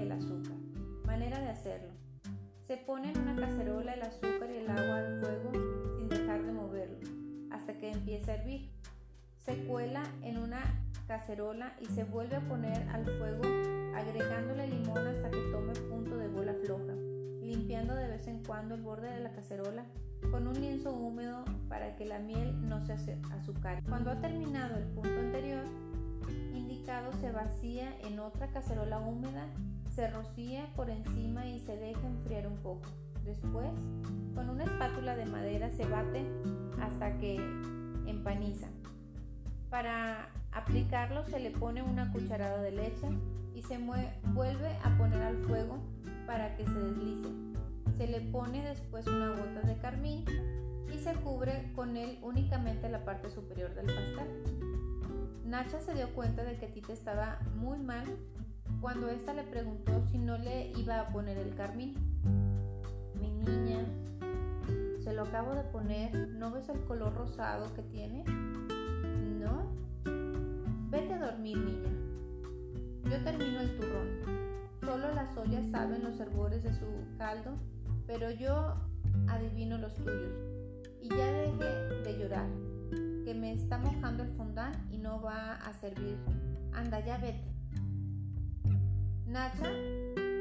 el azúcar. Manera de hacerlo. Se pone en una cacerola el azúcar y el agua al fuego sin dejar de moverlo hasta que empiece a hervir. Se cuela en una cacerola y se vuelve a poner al fuego agregándole limón hasta que tome punto de bola floja, limpiando de vez en cuando el borde de la cacerola con un lienzo húmedo para que la miel no se azucare. Cuando ha terminado el punto anterior indicado se vacía en otra cacerola húmeda, se rocía por encima y se deja enfriar un poco. Después, con una espátula de madera se bate hasta que empaniza. Para aplicarlo se le pone una cucharada de leche y se vuelve a poner al fuego para que se deslice. Se le pone después una gota de carmín y se cubre con él únicamente la parte superior del pastel. Nacha se dio cuenta de que Tita estaba muy mal cuando ésta le preguntó si no le iba a poner el carmín. Mi niña, se lo acabo de poner, ¿no ves el color rosado que tiene? Vete a dormir, niña. Yo termino el turrón. Solo las ollas saben los herbores de su caldo, pero yo adivino los tuyos. Y ya deje de llorar, que me está mojando el fondant y no va a servir. Anda, ya vete. Nacha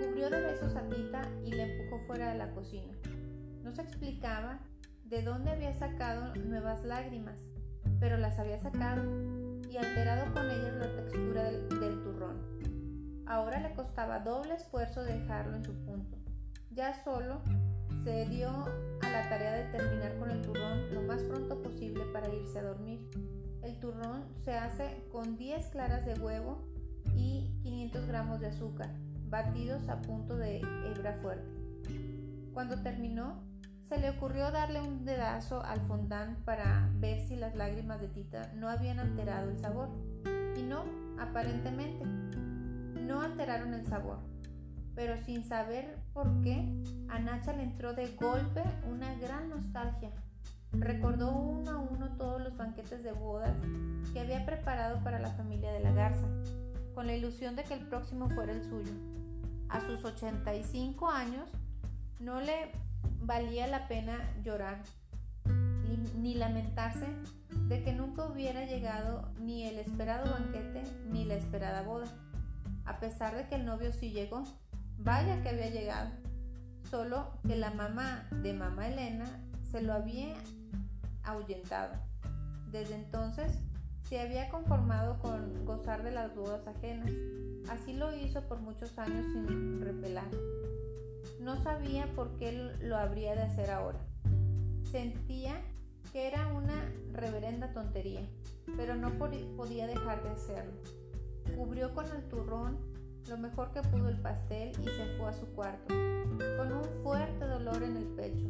cubrió de besos a Tita y le empujó fuera de la cocina. No se explicaba de dónde había sacado nuevas lágrimas, pero las había sacado y alterado con ellas la textura del, turrón. Ahora le costaba doble esfuerzo dejarlo en su punto. Ya solo se dio a la tarea de terminar con el turrón lo más pronto posible para irse a dormir. El turrón se hace con 10 claras de huevo y 500 gramos de azúcar, batidos a punto de hebra fuerte. Cuando terminó, se le ocurrió darle un dedazo al fondant para ver si las lágrimas de Tita no habían alterado el sabor. Y no, aparentemente, no alteraron el sabor. Pero sin saber por qué, a Nacha le entró de golpe una gran nostalgia. Recordó uno a uno todos los banquetes de bodas que había preparado para la familia de la Garza, con la ilusión de que el próximo fuera el suyo. A sus 85 años, no le valía la pena llorar ni, lamentarse de que nunca hubiera llegado ni el esperado banquete ni la esperada boda, a pesar de que el novio sí llegó. Vaya que había llegado. Solo que la mamá de mamá Elena se lo había ahuyentado. Desde entonces se había conformado con gozar de las bodas ajenas. Así lo hizo por muchos años sin repelar. No sabía por qué lo habría de hacer ahora. Sentía que era una reverenda tontería, pero no podía dejar de hacerlo. Cubrió con el turrón lo mejor que pudo el pastel y se fue a su cuarto, con un fuerte dolor en el pecho.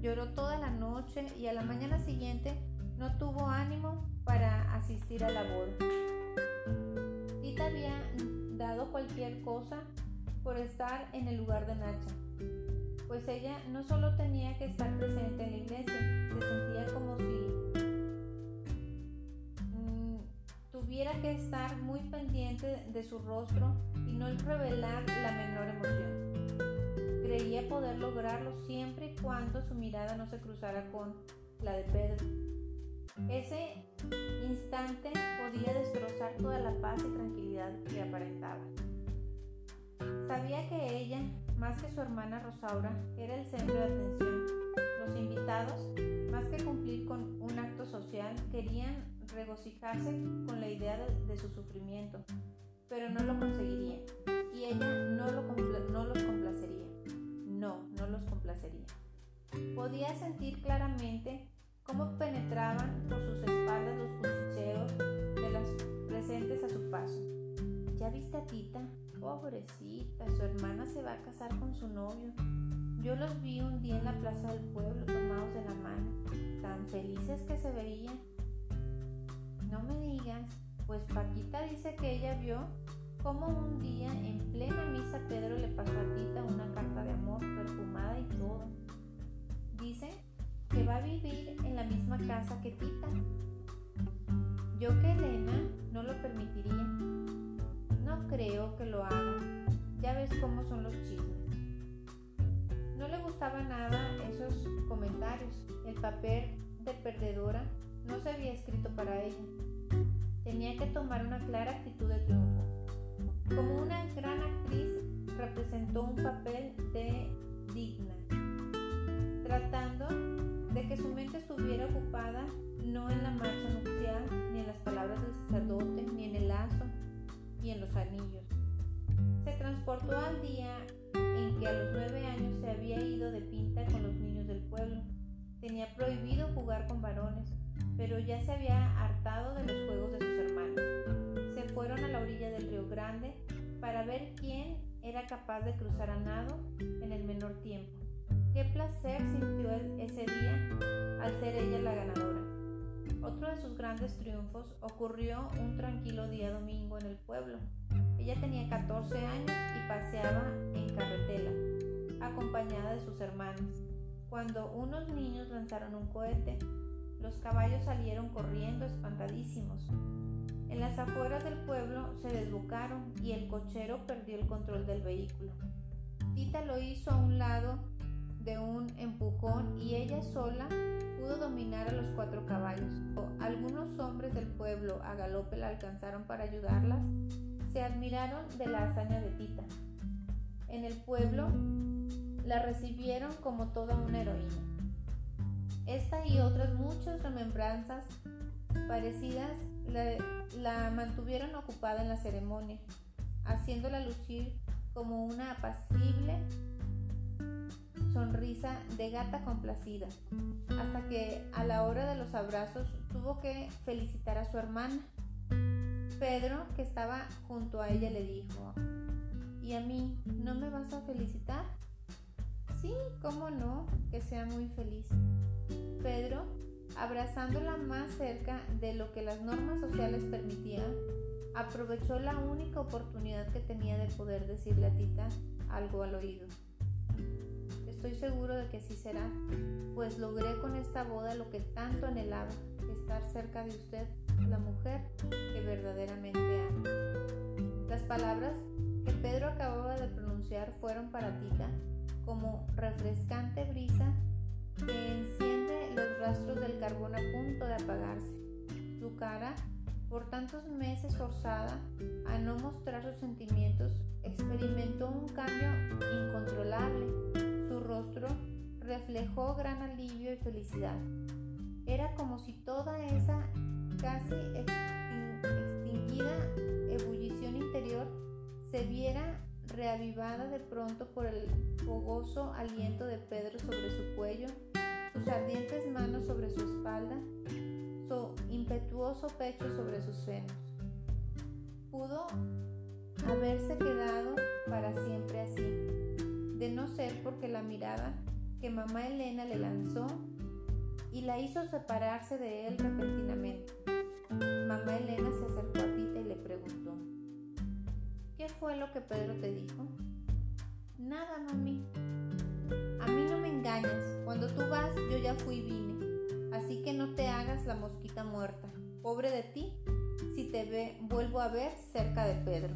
Lloró toda la noche y a la mañana siguiente no tuvo ánimo para asistir a la boda. Tita había dado cualquier cosa por estar en el lugar de Nacha, pues ella no solo tenía que estar presente en la iglesia, se sentía como si mm, tuviera que estar muy pendiente de su rostro y no revelar la menor emoción. Creía poder lograrlo siempre y cuando su mirada no se cruzara con la de Pedro. Ese instante podía destrozar toda la paz y tranquilidad que aparentaba. Sabía que ella, más que su hermana Rosaura, era el centro de atención. Los invitados, más que cumplir con un acto social, querían regocijarse con la idea de, su sufrimiento, pero no lo conseguirían. Y ella no, no los complacería. No, no los complacería. Podía sentir claramente cómo penetraban por sus espaldas los cuchicheos de las presentes a su paso. ¿Ya viste a Tita? Pobrecita, su hermana se va a casar con su novio. Yo los vi un día en la plaza del pueblo tomados de la mano, tan felices que se veían. No me digas, pues Paquita dice que ella vio cómo un día en plena misa Pedro le pasó a Tita una carta de amor perfumada y todo. Dice a vivir en la misma casa que Tita. Yo que Elena no lo permitiría. No creo que lo haga. Ya ves cómo son los chismes. No le gustaba nada esos comentarios. El papel de perdedora no se había escrito para ella. Tenía que tomar una clara actitud de triunfo. Como una gran actriz representó un papel de digna, tratando de que su mente estuviera ocupada no en la marcha nupcial, ni en las palabras del sacerdote, ni en el lazo, ni en los anillos. Se transportó al día en que a los nueve años se había ido de pinta con los niños del pueblo. Tenía prohibido jugar con varones, pero ya se había hartado de los juegos de sus hermanos. Se fueron a la orilla del río Grande para ver quién era capaz de cruzar a nado en el menor tiempo. Qué placer sintió ese día al ser ella la ganadora. Otro de sus grandes triunfos ocurrió un tranquilo día domingo en el pueblo. Ella tenía 14 años y paseaba en carretela, acompañada de sus hermanas. Cuando unos niños lanzaron un cohete, los caballos salieron corriendo espantadísimos. En las afueras del pueblo se desbocaron y el cochero perdió el control del vehículo. Tita lo hizo a un lado de un empujón y ella sola pudo dominar a los cuatro caballos. Algunos hombres del pueblo a galope la alcanzaron para ayudarla. Se admiraron de la hazaña de Tita. En el pueblo la recibieron como toda una heroína. Esta y otras muchas remembranzas parecidas la, la mantuvieron ocupada en la ceremonia, haciéndola lucir como una apacible sonrisa de gata complacida, hasta que a la hora de los abrazos tuvo que felicitar a su hermana. Pedro, que estaba junto a ella, le dijo, ¿y a mí no me vas a felicitar? Sí, cómo no, que sea muy feliz. Pedro, abrazándola más cerca de lo que las normas sociales permitían, aprovechó la única oportunidad que tenía de poder decirle a Tita algo al oído. Estoy seguro de que así será, pues logré con esta boda lo que tanto anhelaba, estar cerca de usted, la mujer que verdaderamente amo. Las palabras que Pedro acababa de pronunciar fueron para Tita como refrescante brisa que enciende los rastros del carbón a punto de apagarse. Su cara, por tantos meses forzada a no mostrar sus sentimientos, experimentó un cambio incontrolable rostro reflejó gran alivio y felicidad. Era como si toda esa casi extinguida ebullición interior se viera reavivada de pronto por el fogoso aliento de Pedro sobre su cuello, sus ardientes manos sobre su espalda, su impetuoso pecho sobre sus senos. Pudo haberse quedado para siempre la mirada que mamá Elena le lanzó y la hizo separarse de él repentinamente. Mamá Elena se acercó a Tita y le preguntó, ¿qué fue lo que Pedro te dijo? Nada, mami. A mí no me engañas. Cuando tú vas, yo ya fui y vine. Así que no te hagas la mosquita muerta. Pobre de ti, si te ve, vuelvo a ver cerca de Pedro.